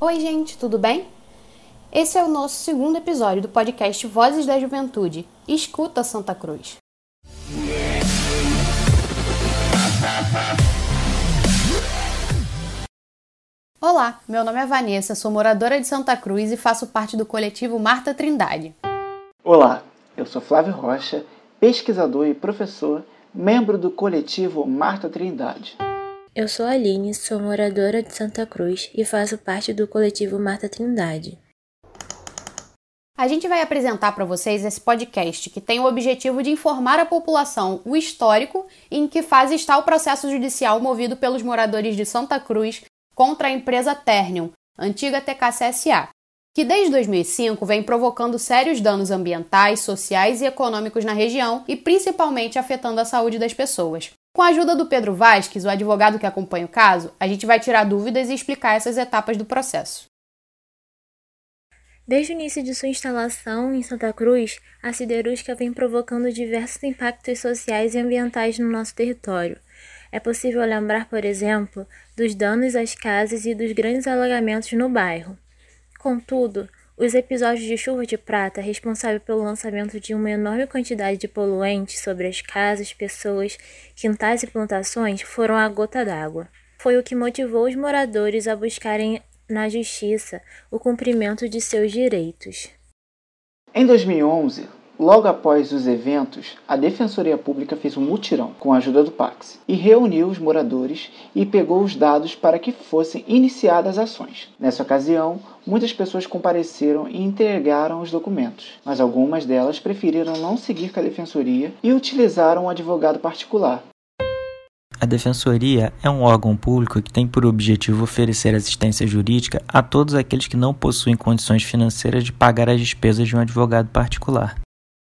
Oi, gente, tudo bem? Esse é o nosso segundo episódio do podcast Vozes da Juventude. Escuta Santa Cruz. Olá, meu nome é Vanessa, sou moradora de Santa Cruz e faço parte do coletivo Marta Trindade. Olá, eu sou Flávio Rocha, pesquisador e professor, membro do coletivo Marta Trindade. Eu sou a Aline, sou moradora de Santa Cruz e faço parte do coletivo Marta Trindade. A gente vai apresentar para vocês esse podcast que tem o objetivo de informar a população o histórico e em que fase está o processo judicial movido pelos moradores de Santa Cruz contra a empresa Ternium, antiga TKCSA, que desde 2005 vem provocando sérios danos ambientais, sociais e econômicos na região e principalmente afetando a saúde das pessoas. Com a ajuda do Pedro Vasques, o advogado que acompanha o caso, a gente vai tirar dúvidas e explicar essas etapas do processo. Desde o início de sua instalação em Santa Cruz, a siderúrgica vem provocando diversos impactos sociais e ambientais no nosso território. É possível lembrar, por exemplo, dos danos às casas e dos grandes alagamentos no bairro. Contudo, os episódios de chuva de prata, responsável pelo lançamento de uma enorme quantidade de poluentes sobre as casas, pessoas, quintais e plantações, foram a gota d'água. Foi o que motivou os moradores a buscarem na justiça o cumprimento de seus direitos. Em 2011, Logo após os eventos, a Defensoria Pública fez um mutirão com a ajuda do Pax e reuniu os moradores e pegou os dados para que fossem iniciadas ações. Nessa ocasião, muitas pessoas compareceram e entregaram os documentos, mas algumas delas preferiram não seguir com a Defensoria e utilizaram um advogado particular. A Defensoria é um órgão público que tem por objetivo oferecer assistência jurídica a todos aqueles que não possuem condições financeiras de pagar as despesas de um advogado particular.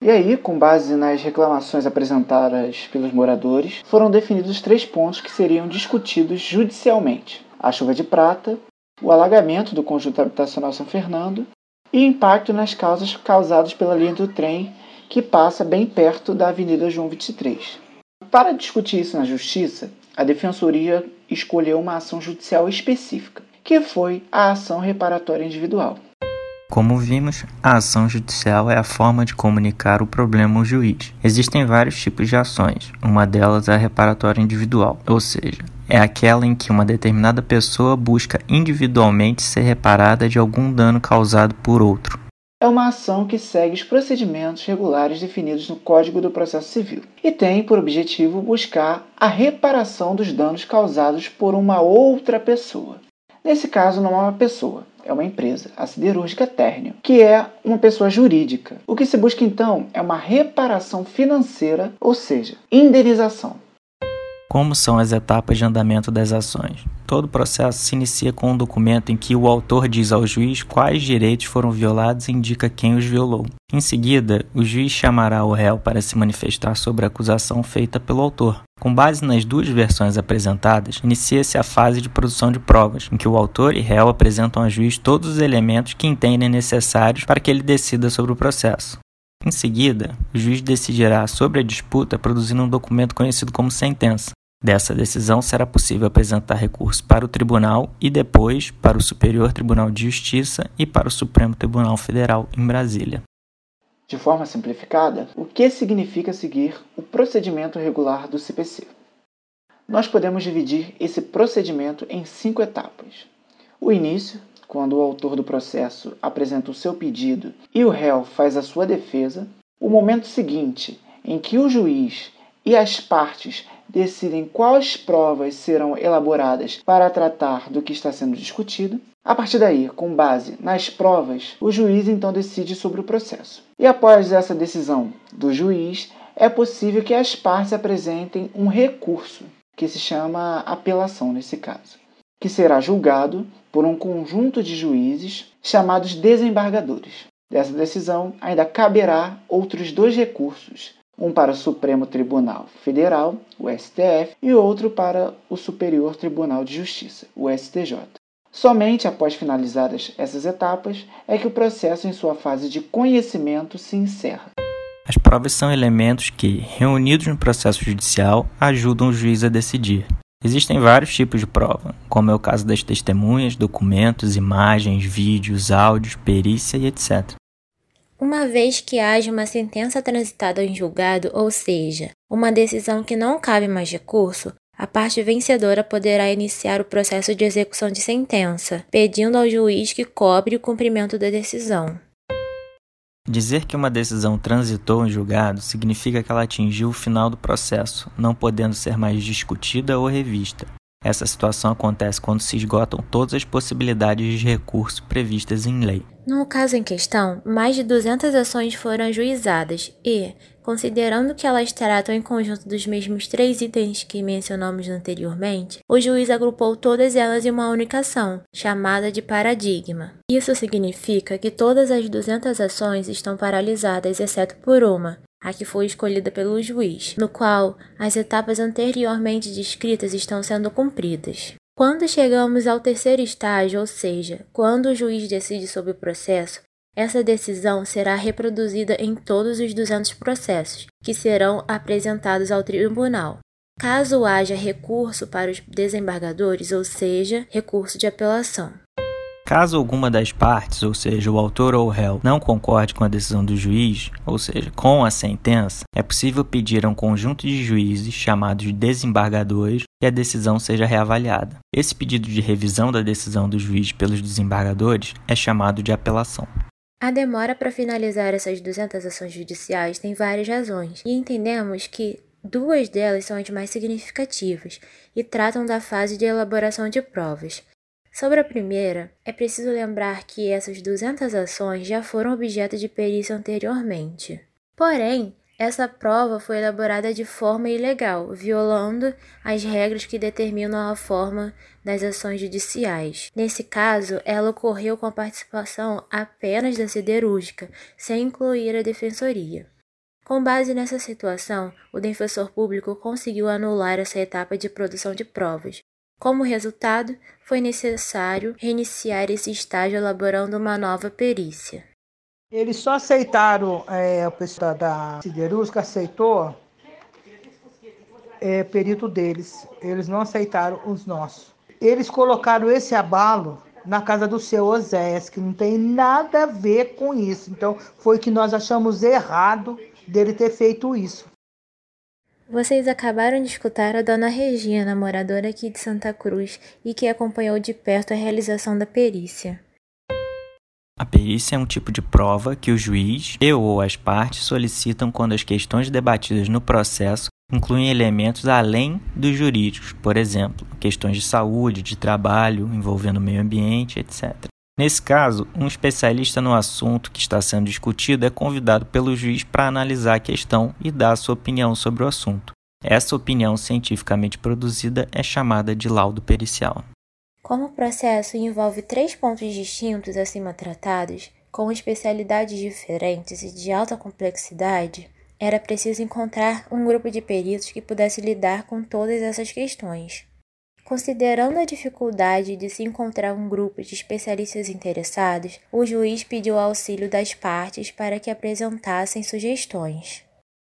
E aí, com base nas reclamações apresentadas pelos moradores, foram definidos três pontos que seriam discutidos judicialmente: a chuva de prata, o alagamento do conjunto habitacional São Fernando e o impacto nas causas causadas pela linha do trem que passa bem perto da Avenida João 23. Para discutir isso na Justiça, a Defensoria escolheu uma ação judicial específica, que foi a ação reparatória individual. Como vimos, a ação judicial é a forma de comunicar o problema ao juiz. Existem vários tipos de ações. Uma delas é a reparatória individual, ou seja, é aquela em que uma determinada pessoa busca individualmente ser reparada de algum dano causado por outro. É uma ação que segue os procedimentos regulares definidos no Código do Processo Civil e tem por objetivo buscar a reparação dos danos causados por uma outra pessoa. Nesse caso, não é uma pessoa, é uma empresa, a siderúrgica Térnio, que é uma pessoa jurídica. O que se busca então é uma reparação financeira, ou seja, indenização. Como são as etapas de andamento das ações? Todo o processo se inicia com um documento em que o autor diz ao juiz quais direitos foram violados e indica quem os violou. Em seguida, o juiz chamará o réu para se manifestar sobre a acusação feita pelo autor. Com base nas duas versões apresentadas, inicia-se a fase de produção de provas, em que o autor e réu apresentam ao juiz todos os elementos que entendem necessários para que ele decida sobre o processo. Em seguida, o juiz decidirá sobre a disputa produzindo um documento conhecido como sentença. Dessa decisão será possível apresentar recurso para o tribunal e depois para o Superior Tribunal de Justiça e para o Supremo Tribunal Federal em Brasília. De forma simplificada, o que significa seguir o procedimento regular do CPC? Nós podemos dividir esse procedimento em cinco etapas. O início, quando o autor do processo apresenta o seu pedido e o réu faz a sua defesa. O momento seguinte, em que o juiz e as partes decidem quais provas serão elaboradas para tratar do que está sendo discutido. A partir daí, com base nas provas, o juiz então decide sobre o processo. E após essa decisão do juiz, é possível que as partes apresentem um recurso, que se chama apelação nesse caso, que será julgado por um conjunto de juízes chamados desembargadores. Dessa decisão ainda caberá outros dois recursos, um para o Supremo Tribunal Federal, o STF, e outro para o Superior Tribunal de Justiça, o STJ. Somente após finalizadas essas etapas é que o processo em sua fase de conhecimento se encerra. As provas são elementos que, reunidos no processo judicial, ajudam o juiz a decidir. Existem vários tipos de prova, como é o caso das testemunhas, documentos, imagens, vídeos, áudios, perícia e etc. Uma vez que haja uma sentença transitada em julgado, ou seja, uma decisão que não cabe mais recurso, a parte vencedora poderá iniciar o processo de execução de sentença, pedindo ao juiz que cobre o cumprimento da decisão. Dizer que uma decisão transitou em julgado significa que ela atingiu o final do processo, não podendo ser mais discutida ou revista. Essa situação acontece quando se esgotam todas as possibilidades de recurso previstas em lei. No caso em questão, mais de 200 ações foram ajuizadas e, considerando que elas tratam em conjunto dos mesmos três itens que mencionamos anteriormente, o juiz agrupou todas elas em uma única ação, chamada de paradigma. Isso significa que todas as 200 ações estão paralisadas, exceto por uma, a que foi escolhida pelo juiz, no qual as etapas anteriormente descritas estão sendo cumpridas. Quando chegamos ao terceiro estágio, ou seja, quando o juiz decide sobre o processo, essa decisão será reproduzida em todos os 200 processos que serão apresentados ao tribunal. Caso haja recurso para os desembargadores, ou seja, recurso de apelação. Caso alguma das partes, ou seja, o autor ou o réu, não concorde com a decisão do juiz, ou seja, com a sentença, é possível pedir a um conjunto de juízes, chamados de desembargadores, que a decisão seja reavaliada. Esse pedido de revisão da decisão do juiz pelos desembargadores é chamado de apelação. A demora para finalizar essas 200 ações judiciais tem várias razões, e entendemos que duas delas são as mais significativas e tratam da fase de elaboração de provas. Sobre a primeira, é preciso lembrar que essas 200 ações já foram objeto de perícia anteriormente. Porém, essa prova foi elaborada de forma ilegal, violando as regras que determinam a forma das ações judiciais. Nesse caso, ela ocorreu com a participação apenas da siderúrgica, sem incluir a defensoria. Com base nessa situação, o defensor público conseguiu anular essa etapa de produção de provas, como resultado, foi necessário reiniciar esse estágio elaborando uma nova perícia. Eles só aceitaram, é, o pessoal da siderúrgica aceitou é, perito deles. Eles não aceitaram os nossos. Eles colocaram esse abalo na casa do seu Oséias, que não tem nada a ver com isso. Então, foi que nós achamos errado dele ter feito isso. Vocês acabaram de escutar a dona Regina, moradora aqui de Santa Cruz e que acompanhou de perto a realização da perícia. A perícia é um tipo de prova que o juiz e ou as partes solicitam quando as questões debatidas no processo incluem elementos além dos jurídicos, por exemplo, questões de saúde, de trabalho, envolvendo o meio ambiente, etc. Nesse caso, um especialista no assunto que está sendo discutido é convidado pelo juiz para analisar a questão e dar sua opinião sobre o assunto. Essa opinião cientificamente produzida é chamada de laudo pericial. Como o processo envolve três pontos distintos acima tratados, com especialidades diferentes e de alta complexidade, era preciso encontrar um grupo de peritos que pudesse lidar com todas essas questões. Considerando a dificuldade de se encontrar um grupo de especialistas interessados, o juiz pediu auxílio das partes para que apresentassem sugestões.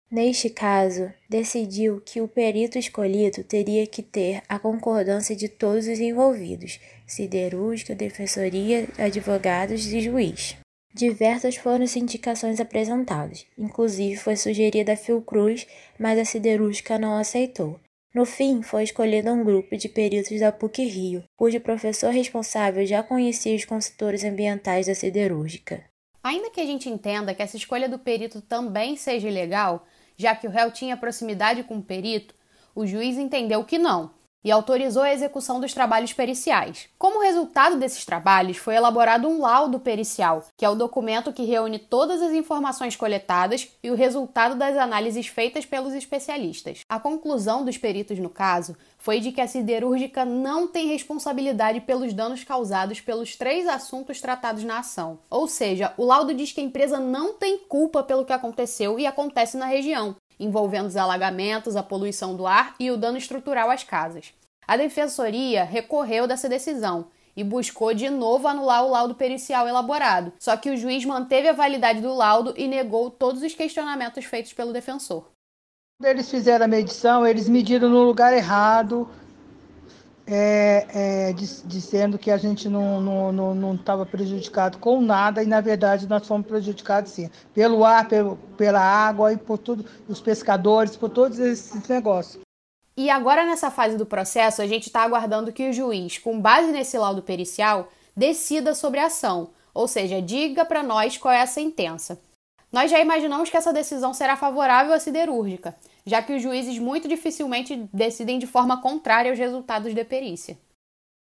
Neste caso, decidiu que o perito escolhido teria que ter a concordância de todos os envolvidos, siderúrgica, defensoria, advogados e juiz. Diversas foram as indicações apresentadas, inclusive foi sugerida a Fiocruz, mas a siderúrgica não aceitou. No fim, foi escolhido um grupo de peritos da PUC-Rio, cujo professor responsável já conhecia os consultores ambientais da siderúrgica. Ainda que a gente entenda que essa escolha do perito também seja ilegal, já que o réu tinha proximidade com o perito, o juiz entendeu que não, e autorizou a execução dos trabalhos periciais. Como resultado desses trabalhos, foi elaborado um laudo pericial, que é o documento que reúne todas as informações coletadas e o resultado das análises feitas pelos especialistas. A conclusão dos peritos no caso foi de que a siderúrgica não tem responsabilidade pelos danos causados pelos três assuntos tratados na ação. Ou seja, o laudo diz que a empresa não tem culpa pelo que aconteceu e acontece na região, envolvendo os alagamentos, a poluição do ar e o dano estrutural às casas. A defensoria recorreu dessa decisão e buscou de novo anular o laudo pericial elaborado, só que o juiz manteve a validade do laudo e negou todos os questionamentos feitos pelo defensor. Quando eles fizeram a medição, eles mediram no lugar errado é, é, dizendo que a gente não estava não, não, prejudicado com nada e, na verdade, nós fomos prejudicados sim, pelo ar, pelo, pela água e por tudo, os pescadores, por todos esses negócios. E agora, nessa fase do processo, a gente está aguardando que o juiz, com base nesse laudo pericial, decida sobre a ação, ou seja, diga para nós qual é a sentença. Nós já imaginamos que essa decisão será favorável à siderúrgica, já que os juízes muito dificilmente decidem de forma contrária aos resultados da perícia.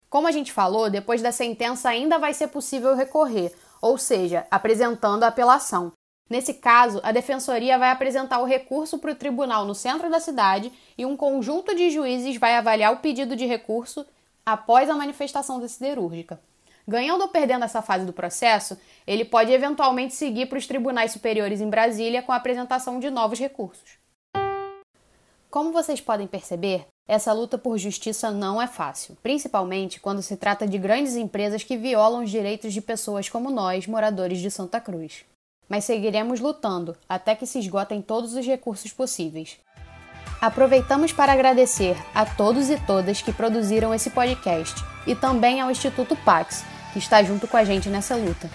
Como a gente falou, depois da sentença ainda vai ser possível recorrer, ou seja, apresentando a apelação. Nesse caso, a defensoria vai apresentar o recurso para o tribunal no centro da cidade e um conjunto de juízes vai avaliar o pedido de recurso após a manifestação da siderúrgica. Ganhando ou perdendo essa fase do processo, ele pode eventualmente seguir para os tribunais superiores em Brasília com a apresentação de novos recursos. Como vocês podem perceber, essa luta por justiça não é fácil, principalmente quando se trata de grandes empresas que violam os direitos de pessoas como nós, moradores de Santa Cruz. Mas seguiremos lutando até que se esgotem todos os recursos possíveis. Aproveitamos para agradecer a todos e todas que produziram esse podcast e também ao Instituto Pax, que está junto com a gente nessa luta.